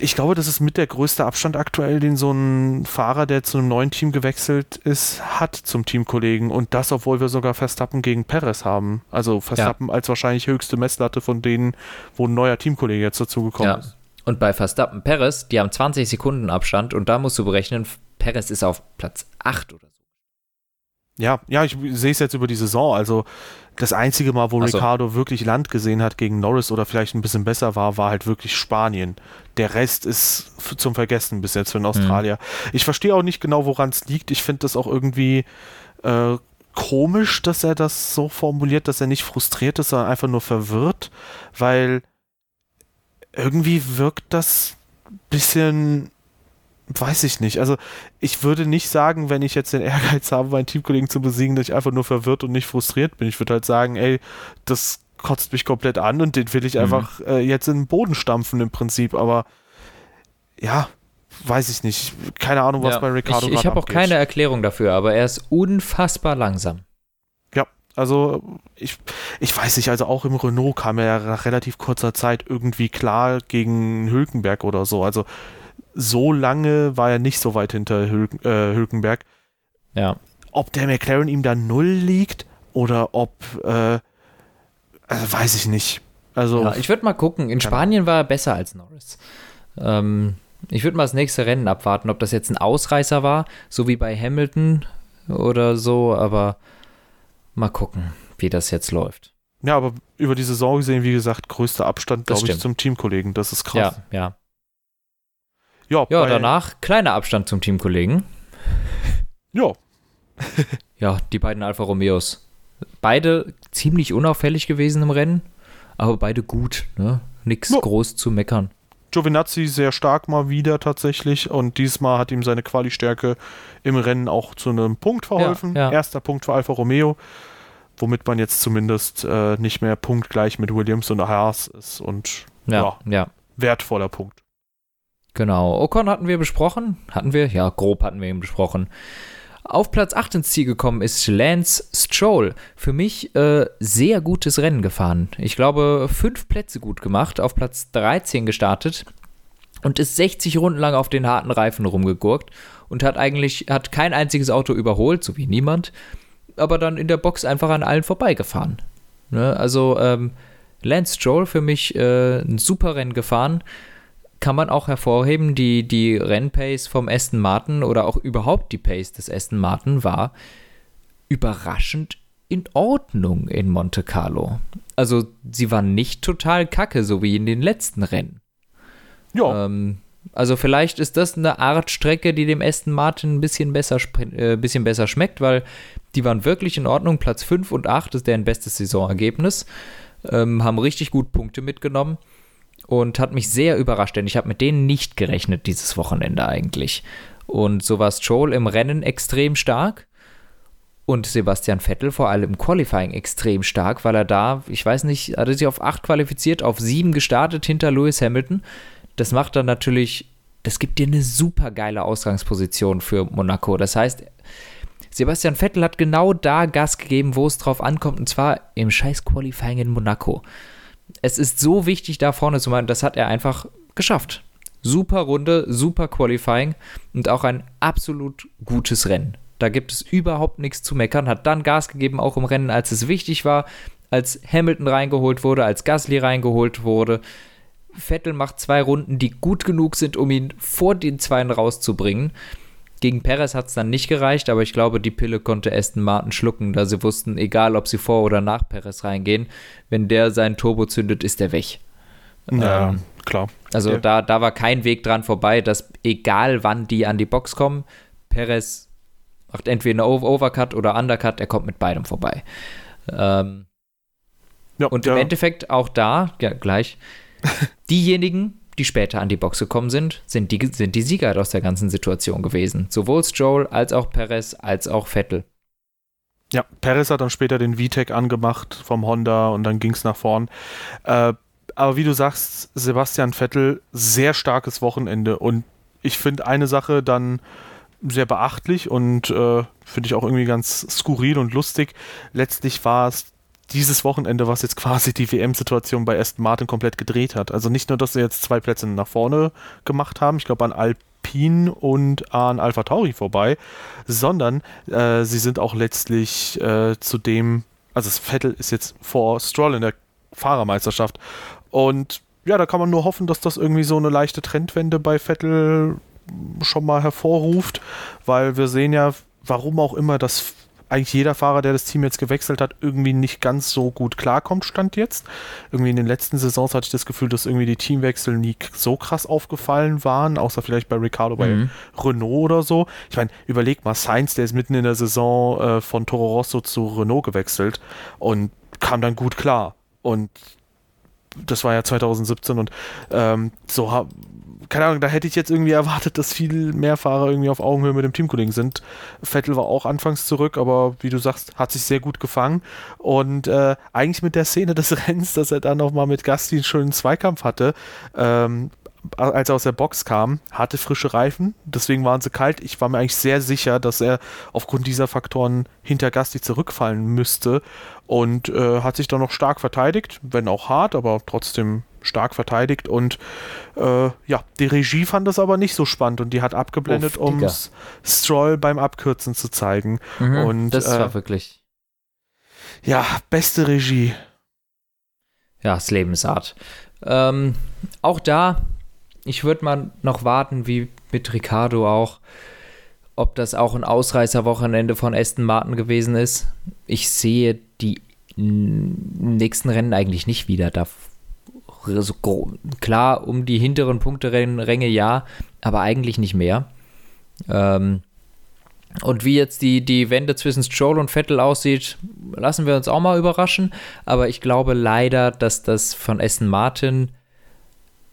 ich glaube, das ist mit der größte Abstand aktuell, den so ein Fahrer, der zu einem neuen Team gewechselt ist, hat zum Teamkollegen. Und das, obwohl wir sogar Verstappen gegen Perez haben. Also Verstappen ja. als wahrscheinlich höchste Messlatte von denen, wo ein neuer Teamkollege jetzt dazugekommen ja. ist. Und bei Verstappen Perez, die haben 20 Sekunden Abstand und da musst du berechnen, Perez ist auf Platz 8 oder so. Ja, ja, ich sehe es jetzt über die Saison. Also das einzige Mal, wo so. Ricardo wirklich Land gesehen hat gegen Norris oder vielleicht ein bisschen besser war, war halt wirklich Spanien. Der Rest ist zum Vergessen bis jetzt für den Australier. Mhm. Ich verstehe auch nicht genau, woran es liegt. Ich finde das auch irgendwie äh, komisch, dass er das so formuliert, dass er nicht frustriert ist, sondern einfach nur verwirrt, weil irgendwie wirkt das bisschen, weiß ich nicht. Also ich würde nicht sagen, wenn ich jetzt den Ehrgeiz habe, meinen Teamkollegen zu besiegen, dass ich einfach nur verwirrt und nicht frustriert bin. Ich würde halt sagen, ey, das kotzt mich komplett an und den will ich mhm. einfach äh, jetzt in den Boden stampfen im Prinzip. Aber ja, weiß ich nicht. Keine Ahnung, was ja, bei Ricardo Ich, ich habe auch keine Erklärung dafür, aber er ist unfassbar langsam. Also ich, ich weiß nicht, also auch im Renault kam er ja nach relativ kurzer Zeit irgendwie klar gegen Hülkenberg oder so. Also so lange war er nicht so weit hinter Hülken, äh, Hülkenberg. Ja. Ob der McLaren ihm da null liegt oder ob, äh, also weiß ich nicht. Also ja, ich würde mal gucken. In Spanien war er besser als Norris. Ähm, ich würde mal das nächste Rennen abwarten, ob das jetzt ein Ausreißer war, so wie bei Hamilton oder so, aber Mal gucken, wie das jetzt läuft. Ja, aber über die Saison gesehen, wie gesagt, größter Abstand, glaube ich, zum Teamkollegen. Das ist krass. Ja, ja. Ja, ja danach kleiner Abstand zum Teamkollegen. Ja. ja, die beiden Alfa Romeos. Beide ziemlich unauffällig gewesen im Rennen, aber beide gut. Ne? Nix ja. groß zu meckern. Giovinazzi sehr stark mal wieder tatsächlich und diesmal hat ihm seine Quali-Stärke im Rennen auch zu einem Punkt verholfen. Ja, ja. Erster Punkt für Alfa Romeo, womit man jetzt zumindest äh, nicht mehr punktgleich mit Williams und Haas ist und ja, ja, wertvoller Punkt. Genau. Ocon hatten wir besprochen. Hatten wir? Ja, grob hatten wir ihn besprochen. Auf Platz 8 ins Ziel gekommen ist Lance Stroll. Für mich äh, sehr gutes Rennen gefahren. Ich glaube, fünf Plätze gut gemacht, auf Platz 13 gestartet und ist 60 Runden lang auf den harten Reifen rumgegurkt und hat eigentlich hat kein einziges Auto überholt, so wie niemand, aber dann in der Box einfach an allen vorbeigefahren. Ne? Also ähm, Lance Stroll für mich äh, ein super Rennen gefahren kann man auch hervorheben, die, die Rennpace vom Aston Martin oder auch überhaupt die Pace des Aston Martin war überraschend in Ordnung in Monte Carlo. Also sie war nicht total kacke, so wie in den letzten Rennen. Ja. Ähm, Also vielleicht ist das eine Art Strecke, die dem Aston Martin ein bisschen besser, äh, bisschen besser schmeckt, weil die waren wirklich in Ordnung. Platz 5 und 8 ist deren bestes Saisonergebnis. Ähm, haben richtig gut Punkte mitgenommen und hat mich sehr überrascht, denn ich habe mit denen nicht gerechnet dieses Wochenende eigentlich. Und so war Stroll im Rennen extrem stark und Sebastian Vettel vor allem im Qualifying extrem stark, weil er da, ich weiß nicht, hat er sich auf 8 qualifiziert, auf 7 gestartet hinter Lewis Hamilton. Das macht dann natürlich, das gibt dir eine super geile Ausgangsposition für Monaco. Das heißt, Sebastian Vettel hat genau da Gas gegeben, wo es drauf ankommt, und zwar im scheiß Qualifying in Monaco. Es ist so wichtig, da vorne zu machen, das hat er einfach geschafft. Super Runde, super Qualifying und auch ein absolut gutes Rennen. Da gibt es überhaupt nichts zu meckern. Hat dann Gas gegeben, auch im Rennen, als es wichtig war, als Hamilton reingeholt wurde, als Gasly reingeholt wurde. Vettel macht zwei Runden, die gut genug sind, um ihn vor den Zweien rauszubringen. Gegen Perez hat es dann nicht gereicht, aber ich glaube, die Pille konnte Aston Martin schlucken, da sie wussten, egal ob sie vor oder nach Perez reingehen, wenn der seinen Turbo zündet, ist er weg. Ja, ähm, klar. Also ja. da, da war kein Weg dran vorbei, dass egal wann die an die Box kommen, Perez macht entweder einen Overcut oder Undercut, er kommt mit beidem vorbei. Ähm, ja, und im Endeffekt auch da, ja, gleich, diejenigen, die später an die Box gekommen sind, sind die, sind die Sieger aus der ganzen Situation gewesen. Sowohl Stroll als auch Perez als auch Vettel. Ja, Perez hat dann später den VTEC angemacht vom Honda und dann ging es nach vorn. Äh, aber wie du sagst, Sebastian Vettel, sehr starkes Wochenende und ich finde eine Sache dann sehr beachtlich und äh, finde ich auch irgendwie ganz skurril und lustig. Letztlich war es dieses Wochenende, was jetzt quasi die WM-Situation bei Aston Martin komplett gedreht hat. Also nicht nur, dass sie jetzt zwei Plätze nach vorne gemacht haben, ich glaube an Alpine und an Alpha Tauri vorbei, sondern äh, sie sind auch letztlich äh, zu dem, also das Vettel ist jetzt vor Stroll in der Fahrermeisterschaft und ja, da kann man nur hoffen, dass das irgendwie so eine leichte Trendwende bei Vettel schon mal hervorruft, weil wir sehen ja, warum auch immer, dass eigentlich jeder Fahrer, der das Team jetzt gewechselt hat, irgendwie nicht ganz so gut klarkommt, stand jetzt. Irgendwie in den letzten Saisons hatte ich das Gefühl, dass irgendwie die Teamwechsel nie so krass aufgefallen waren, außer vielleicht bei Ricardo bei mhm. Renault oder so. Ich meine, überleg mal, Sainz, der ist mitten in der Saison äh, von Toro Rosso zu Renault gewechselt und kam dann gut klar. Und das war ja 2017 und ähm, so keine Ahnung, da hätte ich jetzt irgendwie erwartet, dass viel mehr Fahrer irgendwie auf Augenhöhe mit dem Teamkollegen sind. Vettel war auch anfangs zurück, aber wie du sagst, hat sich sehr gut gefangen. Und äh, eigentlich mit der Szene des Rennens, dass er dann nochmal mit Gasti einen schönen Zweikampf hatte, ähm, als er aus der Box kam, hatte frische Reifen, deswegen waren sie kalt. Ich war mir eigentlich sehr sicher, dass er aufgrund dieser Faktoren hinter Gasti zurückfallen müsste und äh, hat sich dann noch stark verteidigt, wenn auch hart, aber trotzdem stark verteidigt und äh, ja, die Regie fand das aber nicht so spannend und die hat abgeblendet, um Stroll beim Abkürzen zu zeigen. Mhm, und das äh, war wirklich ja, beste Regie. Ja, das Lebensart. Ähm, auch da, ich würde mal noch warten, wie mit Ricardo auch, ob das auch ein Ausreißerwochenende von Aston Martin gewesen ist. Ich sehe die nächsten Rennen eigentlich nicht wieder. Da so klar, um die hinteren Punkteränge ja, aber eigentlich nicht mehr. Ähm, und wie jetzt die, die Wende zwischen Stroll und Vettel aussieht, lassen wir uns auch mal überraschen. Aber ich glaube leider, dass das von Aston Martin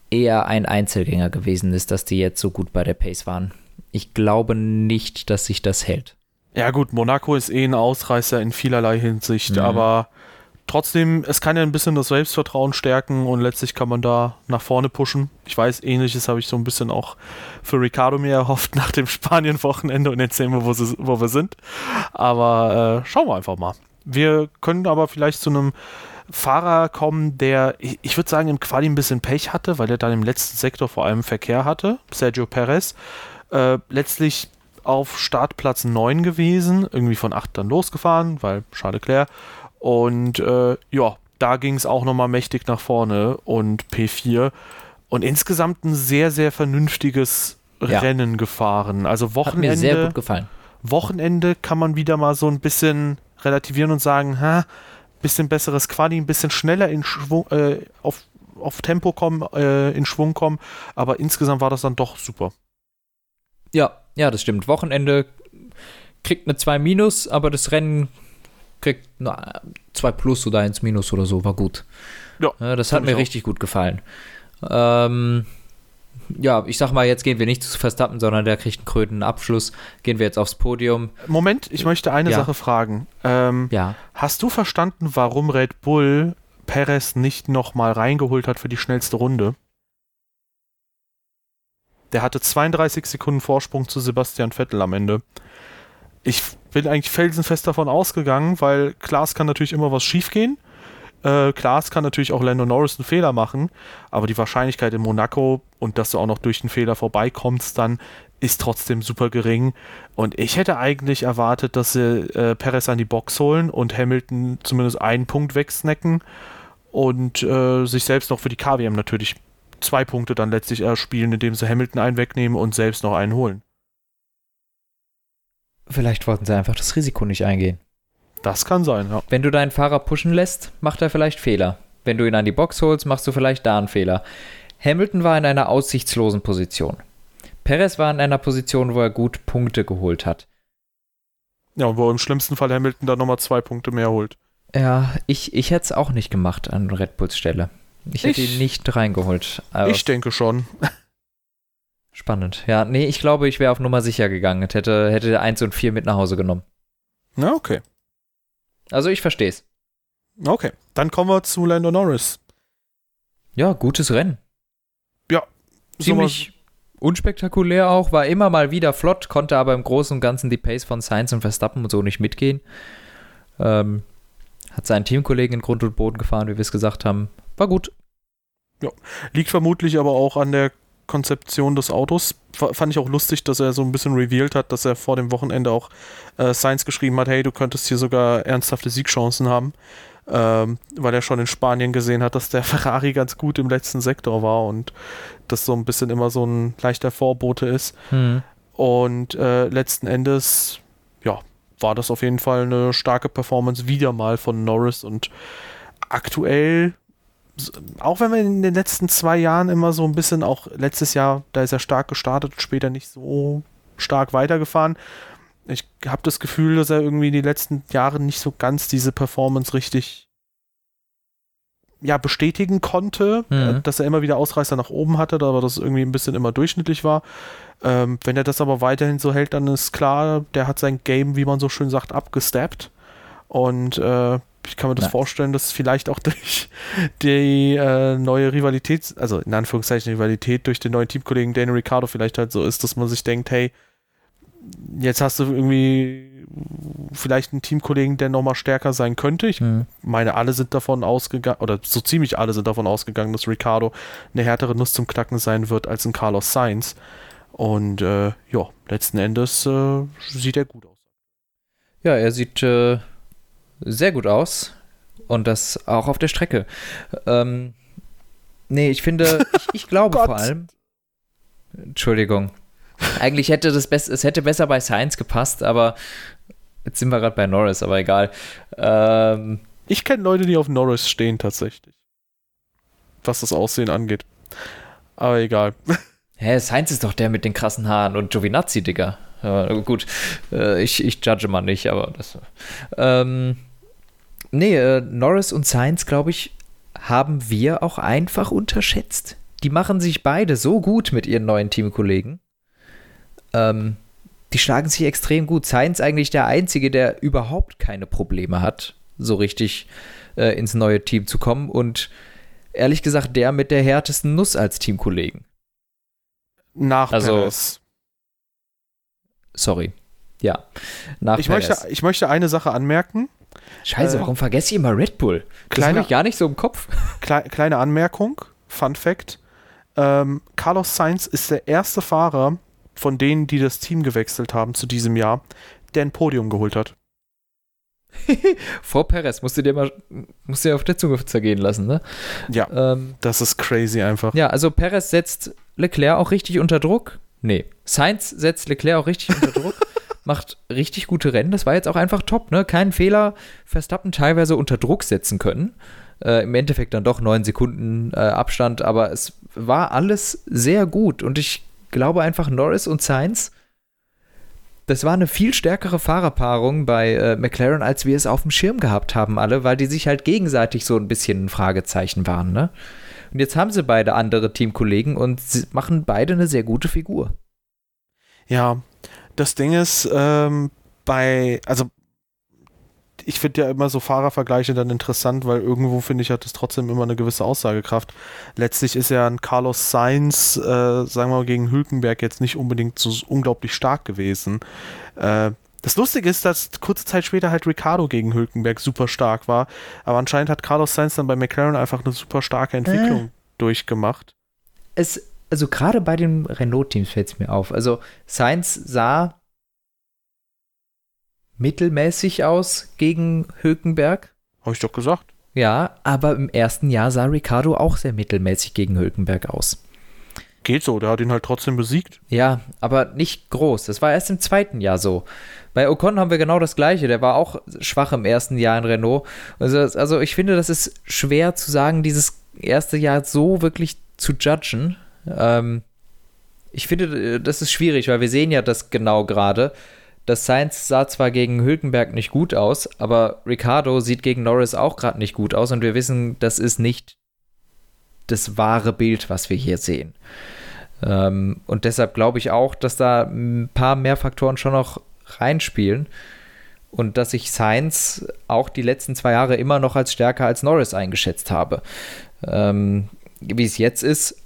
eher ein Einzelgänger gewesen ist, dass die jetzt so gut bei der Pace waren. Ich glaube nicht, dass sich das hält. Ja gut, Monaco ist eh ein Ausreißer in vielerlei Hinsicht, mhm. aber trotzdem, es kann ja ein bisschen das Selbstvertrauen stärken und letztlich kann man da nach vorne pushen. Ich weiß, ähnliches habe ich so ein bisschen auch für Ricardo mir erhofft nach dem Spanien-Wochenende und jetzt sehen wir, wo, sie, wo wir sind. Aber äh, schauen wir einfach mal. Wir können aber vielleicht zu einem Fahrer kommen, der, ich, würde sagen, im Quali ein bisschen Pech hatte, weil er dann im letzten Sektor vor allem Verkehr hatte. Sergio Perez. Äh, letztlich auf Startplatz 9 gewesen, irgendwie von 8 dann losgefahren, weil Charles Leclerc und äh, ja, da ging es auch nochmal mächtig nach vorne und P4. Und insgesamt ein sehr, sehr vernünftiges ja. Rennen gefahren. Also Wochenende. Hat mir sehr gut gefallen. Wochenende kann man wieder mal so ein bisschen relativieren und sagen, ha, bisschen besseres Quali, ein bisschen schneller in Schwung, äh, auf auf Tempo kommen, äh, in Schwung kommen, aber insgesamt war das dann doch super. Ja, ja, das stimmt. Wochenende kriegt eine 2 minus, aber das Rennen kriegt eine 2 plus oder 1 minus oder so, war gut. Ja, ja das hat mir richtig gut gefallen. Ähm, ja, ich sag mal, jetzt gehen wir nicht zu Verstappen, sondern der kriegt einen kröten Abschluss. Gehen wir jetzt aufs Podium. Moment, ich möchte eine ja. Sache fragen. Ähm, ja. Hast du verstanden, warum Red Bull Perez nicht nochmal reingeholt hat für die schnellste Runde? Der hatte 32 Sekunden Vorsprung zu Sebastian Vettel am Ende. Ich bin eigentlich felsenfest davon ausgegangen, weil klar, es kann natürlich immer was schiefgehen. Äh, klar, es kann natürlich auch Lando Norris einen Fehler machen, aber die Wahrscheinlichkeit in Monaco und dass du auch noch durch den Fehler vorbeikommst, dann ist trotzdem super gering. Und ich hätte eigentlich erwartet, dass sie äh, Perez an die Box holen und Hamilton zumindest einen Punkt wegsnacken und äh, sich selbst noch für die KWM natürlich zwei Punkte dann letztlich erspielen, indem sie Hamilton einen wegnehmen und selbst noch einen holen. Vielleicht wollten sie einfach das Risiko nicht eingehen. Das kann sein, ja. Wenn du deinen Fahrer pushen lässt, macht er vielleicht Fehler. Wenn du ihn an die Box holst, machst du vielleicht da einen Fehler. Hamilton war in einer aussichtslosen Position. Perez war in einer Position, wo er gut Punkte geholt hat. Ja, und wo im schlimmsten Fall Hamilton dann nochmal zwei Punkte mehr holt. Ja, ich, ich hätte es auch nicht gemacht an Red Bulls Stelle. Ich hätte ihn nicht reingeholt. ich denke schon. Spannend. Ja, nee, ich glaube, ich wäre auf Nummer sicher gegangen. Hätte, hätte 1 und 4 mit nach Hause genommen. Na, okay. Also ich verstehe es. Okay, dann kommen wir zu Lando Norris. Ja, gutes Rennen. Ja. Ziemlich unspektakulär auch, war immer mal wieder flott, konnte aber im Großen und Ganzen die Pace von Sainz und Verstappen und so nicht mitgehen. Ähm, hat seinen Teamkollegen in Grund und Boden gefahren, wie wir es gesagt haben. War gut. Ja, liegt vermutlich aber auch an der Konzeption des Autos. fand ich auch lustig, dass er so ein bisschen revealed hat, dass er vor dem Wochenende auch äh, Science geschrieben hat, hey, du könntest hier sogar ernsthafte Siegchancen haben. Ähm, weil er schon in Spanien gesehen hat, dass der Ferrari ganz gut im letzten Sektor war und das so ein bisschen immer so ein leichter Vorbote ist. Mhm. Und äh, letzten Endes, ja, war das auf jeden Fall eine starke Performance wieder mal von Norris und aktuell auch wenn wir in den letzten zwei Jahren immer so ein bisschen, auch letztes Jahr, da ist er stark gestartet, später nicht so stark weitergefahren. Ich habe das Gefühl, dass er irgendwie in den letzten Jahren nicht so ganz diese Performance richtig ja, bestätigen konnte, mhm. Äh, dass er immer wieder Ausreißer nach oben hatte, aber das irgendwie ein bisschen immer durchschnittlich war. Ähm, wenn er das aber weiterhin so hält, dann ist klar, der hat sein Game, wie man so schön sagt, abgesteppt. Und äh, ich kann mir das nice. vorstellen, dass vielleicht auch durch die äh, neue Rivalität, also in Anführungszeichen Rivalität durch den neuen Teamkollegen Daniel Ricciardo vielleicht halt so ist, dass man sich denkt, hey, jetzt hast du irgendwie vielleicht einen Teamkollegen, der nochmal stärker sein könnte. Ich mhm. meine, alle sind davon ausgegangen, oder so ziemlich alle sind davon ausgegangen, dass Ricciardo eine härtere Nuss zum Knacken sein wird als ein Carlos Sainz. Und äh, ja, letzten Endes äh, sieht er gut aus. Ja, er sieht äh, sehr gut aus. Und das auch auf der Strecke. Ähm, nee, ich finde, ich, ich glaube vor allem. Entschuldigung. Eigentlich hätte das best, es hätte besser bei Science gepasst, aber jetzt sind wir gerade bei Norris, aber egal. Ähm, ich kenne Leute, die auf Norris stehen tatsächlich. Was das Aussehen angeht. Aber egal. Hä, Science ist doch der mit den krassen Haaren und Giovinazzi, Digga. Ja, gut, äh, ich, ich judge mal nicht, aber das. Ähm, Nee, äh, Norris und Sainz, glaube ich, haben wir auch einfach unterschätzt. Die machen sich beide so gut mit ihren neuen Teamkollegen. Ähm, die schlagen sich extrem gut. Sainz eigentlich der Einzige, der überhaupt keine Probleme hat, so richtig äh, ins neue Team zu kommen. Und ehrlich gesagt, der mit der härtesten Nuss als Teamkollegen. Nach also, Perez. Sorry. Ja. Nach ich, möchte, ich möchte eine Sache anmerken. Scheiße, äh, warum vergesse ich immer Red Bull? Das kleine, habe ich gar nicht so im Kopf. Kle kleine Anmerkung, Fun Fact. Ähm, Carlos Sainz ist der erste Fahrer von denen, die das Team gewechselt haben zu diesem Jahr, der ein Podium geholt hat. Vor Perez musst du dir mal musst du dir auf der Zunge zergehen lassen, ne? Ja. Ähm, das ist crazy einfach. Ja, also Perez setzt Leclerc auch richtig unter Druck. Nee, Sainz setzt Leclerc auch richtig unter Druck. macht richtig gute Rennen. Das war jetzt auch einfach top, ne? Keinen Fehler. Verstappen teilweise unter Druck setzen können. Äh, Im Endeffekt dann doch neun Sekunden äh, Abstand, aber es war alles sehr gut und ich glaube einfach Norris und Sainz, das war eine viel stärkere Fahrerpaarung bei äh, McLaren, als wir es auf dem Schirm gehabt haben alle, weil die sich halt gegenseitig so ein bisschen ein Fragezeichen waren, ne? Und jetzt haben sie beide andere Teamkollegen und sie machen beide eine sehr gute Figur. Ja, das Ding ist, ähm, bei, also ich finde ja immer so Fahrervergleiche dann interessant, weil irgendwo finde ich hat es trotzdem immer eine gewisse Aussagekraft. Letztlich ist ja ein Carlos Sainz, äh, sagen wir mal, gegen Hülkenberg jetzt nicht unbedingt so unglaublich stark gewesen. Äh, das Lustige ist, dass kurze Zeit später halt Ricardo gegen Hülkenberg super stark war, aber anscheinend hat Carlos Sainz dann bei McLaren einfach eine super starke Entwicklung äh. durchgemacht. Es, also gerade bei den Renault-Teams fällt es mir auf. Also Sainz sah mittelmäßig aus gegen Hülkenberg. Habe ich doch gesagt. Ja, aber im ersten Jahr sah Ricardo auch sehr mittelmäßig gegen Hülkenberg aus. Geht so, der hat ihn halt trotzdem besiegt. Ja, aber nicht groß. Das war erst im zweiten Jahr so. Bei Ocon haben wir genau das Gleiche. Der war auch schwach im ersten Jahr in Renault. Also, also ich finde, das ist schwer zu sagen, dieses erste Jahr so wirklich zu judgen. Ähm, ich finde, das ist schwierig, weil wir sehen ja das genau gerade. Das Sainz sah zwar gegen Hülkenberg nicht gut aus, aber Ricardo sieht gegen Norris auch gerade nicht gut aus und wir wissen, das ist nicht das wahre Bild, was wir hier sehen. Ähm, und deshalb glaube ich auch, dass da ein paar mehr Faktoren schon noch reinspielen und dass ich Sainz auch die letzten zwei Jahre immer noch als stärker als Norris eingeschätzt habe. Ähm, wie es jetzt ist,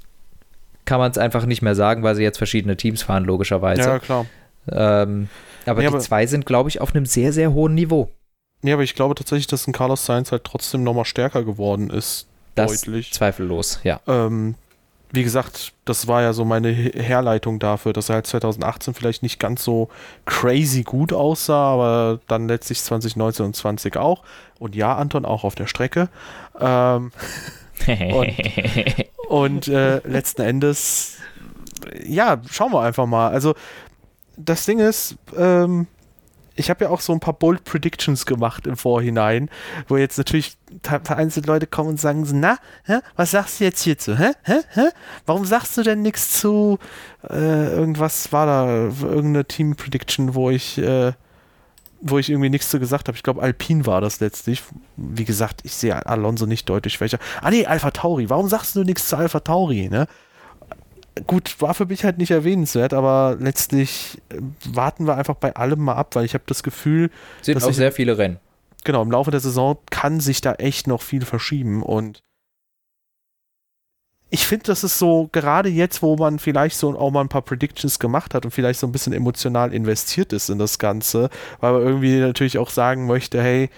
kann man es einfach nicht mehr sagen, weil sie jetzt verschiedene Teams fahren, logischerweise. Ja, klar. Ähm, aber ja, die aber zwei sind, glaube ich, auf einem sehr, sehr hohen Niveau. Ja, aber ich glaube tatsächlich, dass ein Carlos Sainz halt trotzdem nochmal stärker geworden ist. Das deutlich. Zweifellos, ja. Ähm, wie gesagt, das war ja so meine Herleitung dafür, dass er halt 2018 vielleicht nicht ganz so crazy gut aussah, aber dann letztlich 2019 und 20 auch. Und ja, Anton auch auf der Strecke. Ähm, und, und äh, letzten Endes, ja, schauen wir einfach mal. Also das Ding ist, ähm, ich habe ja auch so ein paar Bold Predictions gemacht im Vorhinein, wo jetzt natürlich vereinzelt Leute kommen und sagen, na, hä, was sagst du jetzt hierzu? Hä? Hä? Hä? Warum sagst du denn nichts zu äh, irgendwas war da, irgendeine Team Prediction, wo ich äh, wo ich irgendwie nichts zu gesagt habe. Ich glaube, Alpine war das letztlich. Wie gesagt, ich sehe Alonso nicht deutlich schwächer. Ah nee, Alpha Tauri. Warum sagst du nichts zu Alpha Tauri, ne? gut, war für mich halt nicht erwähnenswert, aber letztlich äh, warten wir einfach bei allem mal ab, weil ich habe das Gefühl, sind auch ich, sehr viele Rennen. Genau, im Laufe der Saison kann sich da echt noch viel verschieben und ich finde, das ist so, gerade jetzt, wo man vielleicht so auch mal ein paar Predictions gemacht hat und vielleicht so ein bisschen emotional investiert ist in das Ganze, weil man irgendwie natürlich auch sagen möchte, hey,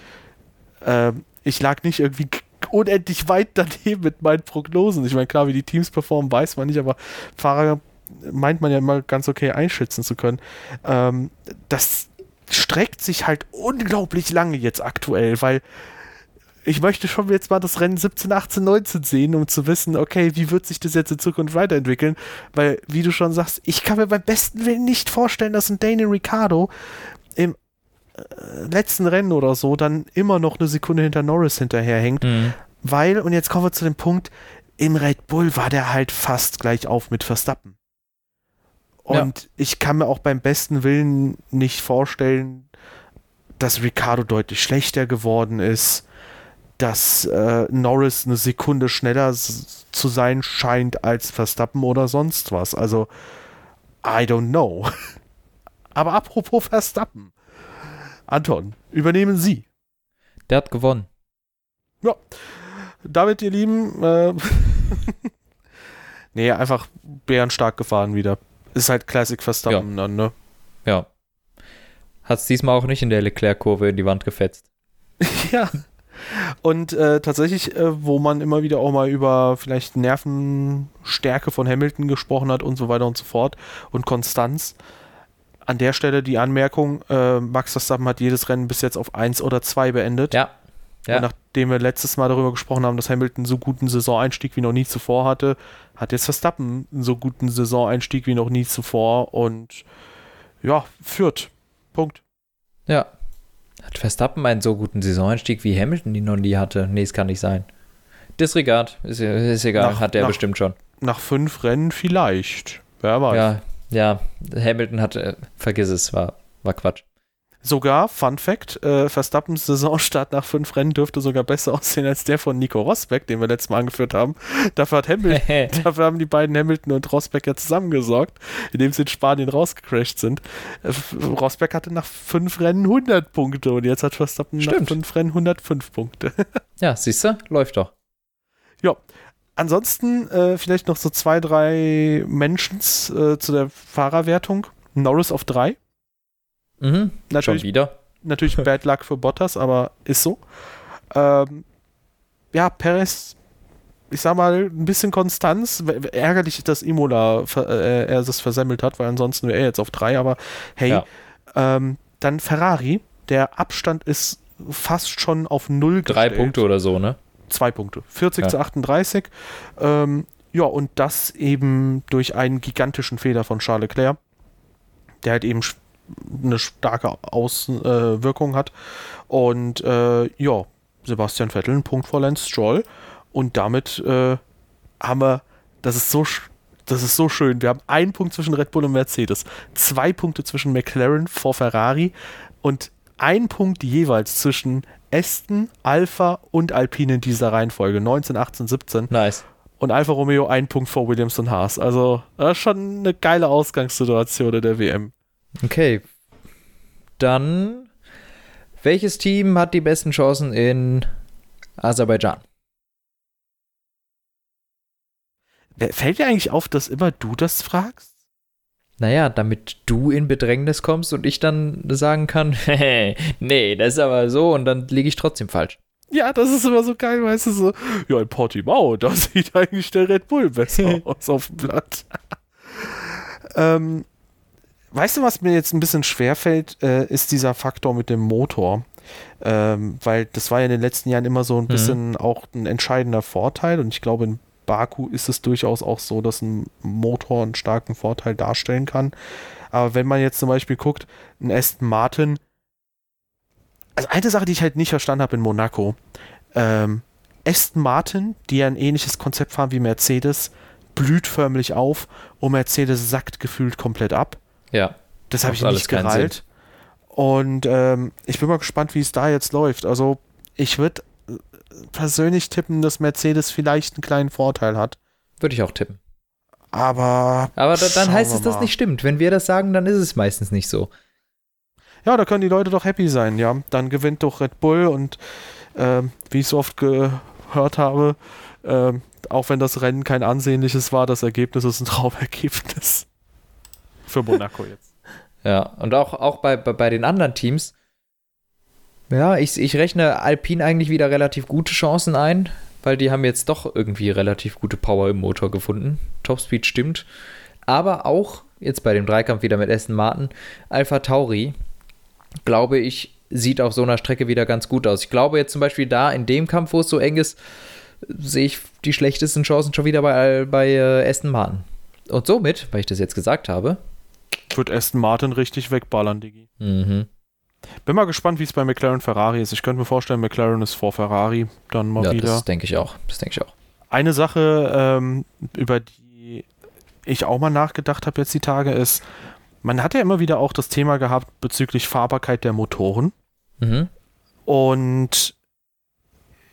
äh, ich lag nicht irgendwie unendlich weit daneben mit meinen Prognosen. Ich meine, klar, wie die Teams performen, weiß man nicht, aber Fahrer meint man ja mal ganz okay einschätzen zu können. Ähm, das streckt sich halt unglaublich lange jetzt aktuell, weil ich möchte schon jetzt mal das Rennen 17, 18, 19 sehen, um zu wissen, okay, wie wird sich das jetzt in Zukunft weiterentwickeln? Weil, wie du schon sagst, ich kann mir beim besten Willen nicht vorstellen, dass ein Daniel Ricciardo im äh, letzten Rennen oder so dann immer noch eine Sekunde hinter Norris hinterherhängt. Mhm. Weil, und jetzt kommen wir zu dem Punkt, im Red Bull war der halt fast gleich auf mit Verstappen. Und ja. ich kann mir auch beim besten Willen nicht vorstellen, dass Ricardo deutlich schlechter geworden ist, dass äh, Norris eine Sekunde schneller zu sein scheint als Verstappen oder sonst was. Also, I don't know. Aber apropos Verstappen. Anton, übernehmen Sie. Der hat gewonnen. Ja. Damit, ihr Lieben, äh, nee, einfach bärenstark gefahren wieder. Ist halt Classic Verstappen ja. dann, ne? Ja. Hat es diesmal auch nicht in der Leclerc-Kurve in die Wand gefetzt. ja. Und äh, tatsächlich, äh, wo man immer wieder auch mal über vielleicht Nervenstärke von Hamilton gesprochen hat und so weiter und so fort und Konstanz, an der Stelle die Anmerkung, äh, Max Verstappen hat jedes Rennen bis jetzt auf 1 oder 2 beendet. Ja. ja. Nachdem wir letztes Mal darüber gesprochen haben, dass Hamilton so guten Saisoneinstieg wie noch nie zuvor hatte, hat jetzt Verstappen einen so guten Saisoneinstieg wie noch nie zuvor und ja, führt. Punkt. Ja. Hat Verstappen einen so guten Saisoneinstieg wie Hamilton die noch nie hatte? Nee, es kann nicht sein. Disregard. Ist, ist egal, Nach- hat der nach- bestimmt schon. Nach fünf Rennen vielleicht. Wer weiß. Ja, ja. Hamilton hat, äh, vergiss es, war, war Quatsch. Sogar, Fun Fact, äh, Verstappens Saisonstart nach fünf Rennen dürfte sogar besser aussehen als der von Nico Rosberg, den wir letztes Mal angeführt haben. Dafür, hat Hamilton, dafür haben die beiden Hamilton und Rosberg ja zusammengesorgt, indem sie in Spanien rausgecrashed sind. Äh, Rosberg hatte nach fünf Rennen 100 Punkte und jetzt hat Verstappen nach Stimmt. fünf Rennen 105 Punkte. ja, siehst du, läuft doch. ja. Ansonsten äh, vielleicht noch so zwei, drei Mentions äh, zu der Fahrerwertung. Norris auf drei. Mhm. Natürlich Schon wieder. Natürlich Bad Luck für Bottas, aber ist so. Ähm, ja, Perez, ich sag mal, ein bisschen Konstanz. Ärgerlich, dass Imola äh, er das versemmelt hat, weil ansonsten wäre er jetzt auf drei, aber hey. Ja. Ähm, dann Ferrari, der Abstand ist fast schon auf null Drei gestellt. Punkte oder so, ne? Zwei Punkte. 40 Ja. zu 38. Ähm, ja, und das eben durch einen gigantischen Fehler von Charles Leclerc, der halt eben eine starke Auswirkung äh, hat. Und äh, ja, Sebastian Vettel, ein Punkt vor Lance Stroll. Und damit äh, haben wir, das ist so das ist so schön. Wir haben einen Punkt zwischen Red Bull und Mercedes, zwei Punkte zwischen McLaren vor Ferrari und ein Punkt jeweils zwischen Aston, Alpha und Alpine in dieser Reihenfolge, 19, 18, 17 Nice. und Alfa Romeo ein Punkt vor Williams und Haas. Also das ist schon eine geile Ausgangssituation in der WM. Okay. Dann, welches Team hat die besten Chancen in Aserbaidschan? Fällt dir eigentlich auf, dass immer du das fragst? Naja, damit du in Bedrängnis kommst und ich dann sagen kann, nee, das ist aber so und dann liege ich trotzdem falsch. Ja, das ist immer so geil, weißt du, so, ja, in Portimao, da sieht eigentlich der Red Bull besser aus auf dem Blatt. ähm, weißt du, was mir jetzt ein bisschen schwerfällt, äh, ist dieser Faktor mit dem Motor. Ähm, weil das war ja in den letzten Jahren immer so ein bisschen auch ein entscheidender Vorteil und ich glaube, in Baku ist es durchaus auch so, dass ein Motor einen starken Vorteil darstellen kann. Aber wenn man jetzt zum Beispiel guckt, ein Aston Martin, also eine Sache, die ich halt nicht verstanden habe in Monaco, ähm, Aston Martin, die ja ein ähnliches Konzept fahren wie Mercedes, blüht förmlich auf und Mercedes sackt gefühlt komplett ab. Ja. Das habe ich alles nicht gereilt. Und ähm, ich bin mal gespannt, wie es da jetzt läuft. Also ich würde persönlich tippen, dass Mercedes vielleicht einen kleinen Vorteil hat. Würde ich auch tippen. Aber. Aber da, dann heißt es, dass mal. nicht stimmt. Wenn wir das sagen, dann ist es meistens nicht so. Ja, da können die Leute doch happy sein, ja. Dann gewinnt doch Red Bull und ähm, wie ich so oft gehört habe, ähm, auch wenn das Rennen kein ansehnliches war, das Ergebnis ist ein Traumergebnis. Für Monaco jetzt. Ja, und auch, auch bei, bei, bei den anderen Teams. Ja, ich, ich rechne Alpine eigentlich wieder relativ gute Chancen ein, weil die haben jetzt doch irgendwie relativ gute Power im Motor gefunden. Topspeed stimmt. Aber auch jetzt bei dem Dreikampf wieder mit Aston Martin, Alpha Tauri, glaube ich, sieht auf so einer Strecke wieder ganz gut aus. Ich glaube jetzt zum Beispiel da in dem Kampf, wo es so eng ist, sehe ich die schlechtesten Chancen schon wieder bei, bei äh, Aston Martin. Und somit, weil ich das jetzt gesagt habe, Wird Aston Martin richtig wegballern, Digi. mhm. Bin mal gespannt, wie es bei McLaren Ferrari ist. Ich könnte mir vorstellen, McLaren ist vor Ferrari dann mal Ja, wieder. das denke ich auch. Das denke ich auch. Eine Sache, ähm, über die ich auch mal nachgedacht habe jetzt die Tage, ist, man hat ja immer wieder auch das Thema gehabt bezüglich Fahrbarkeit der Motoren. Mhm. Und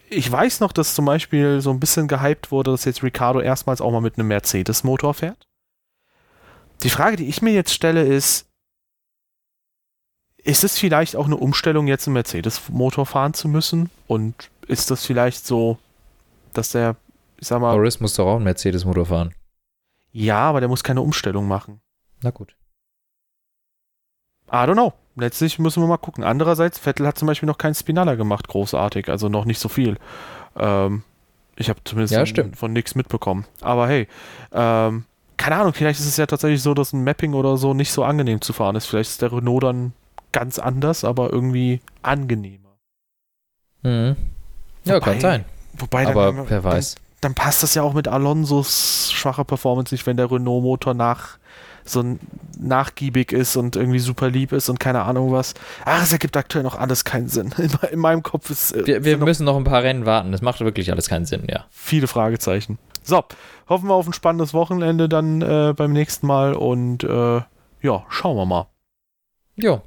ich weiß noch, dass zum Beispiel so ein bisschen gehypt wurde, dass jetzt Ricardo erstmals auch mal mit einem Mercedes-Motor fährt. Die Frage, die ich mir jetzt stelle, ist, ist es vielleicht auch eine Umstellung, jetzt einen Mercedes-Motor fahren zu müssen? Und ist das vielleicht so, dass der, ich sag mal, Boris muss doch auch einen Mercedes-Motor fahren. ja, aber der muss keine Umstellung machen. Na gut. I don't know. Letztlich müssen wir mal gucken. Andererseits, Vettel hat zum Beispiel noch keinen Spinalla gemacht, großartig, also noch nicht so viel. Ähm, ich habe zumindest Ja, von nichts mitbekommen. Aber hey, ähm, keine Ahnung, vielleicht ist es ja tatsächlich so, dass ein Mapping oder so nicht so angenehm zu fahren ist. Vielleicht ist der Renault dann ganz anders, aber irgendwie angenehmer. Mhm. Ja, Wobei, kann sein. Wobei, dann, Aber wer weiß. Dann, dann passt das ja auch mit Alonsos schwacher Performance nicht, wenn der Renault-Motor nach so nachgiebig ist und irgendwie super lieb ist und keine Ahnung was. Ach, es ergibt aktuell noch alles keinen Sinn. In, in meinem Kopf ist. Äh, wir, wir müssen noch ein paar Rennen warten. Das macht wirklich alles keinen Sinn, ja. Viele Fragezeichen. So, hoffen wir auf ein spannendes Wochenende dann äh, beim nächsten Mal und äh, ja, schauen wir mal. Jo.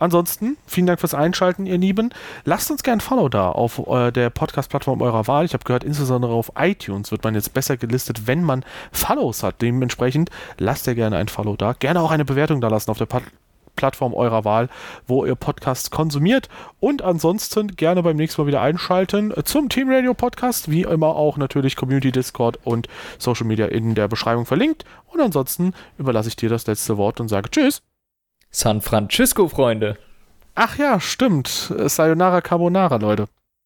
Ansonsten, vielen Dank fürs Einschalten, ihr Lieben. Lasst uns gerne ein Follow da auf äh, der Podcast-Plattform eurer Wahl. Ich habe gehört, insbesondere auf iTunes wird man jetzt besser gelistet, wenn man Follows hat. Dementsprechend lasst ihr gerne ein Follow da. Gerne auch eine Bewertung da lassen auf der Pod Plattform eurer Wahl, wo ihr Podcasts konsumiert. Und ansonsten gerne beim nächsten Mal wieder einschalten zum Team Radio Podcast. Wie immer auch natürlich Community Discord und Social Media in der Beschreibung verlinkt. Und ansonsten überlasse ich dir das letzte Wort und sage Tschüss. San Francisco, Freunde. Ach ja, stimmt. Sayonara Carbonara, Leute.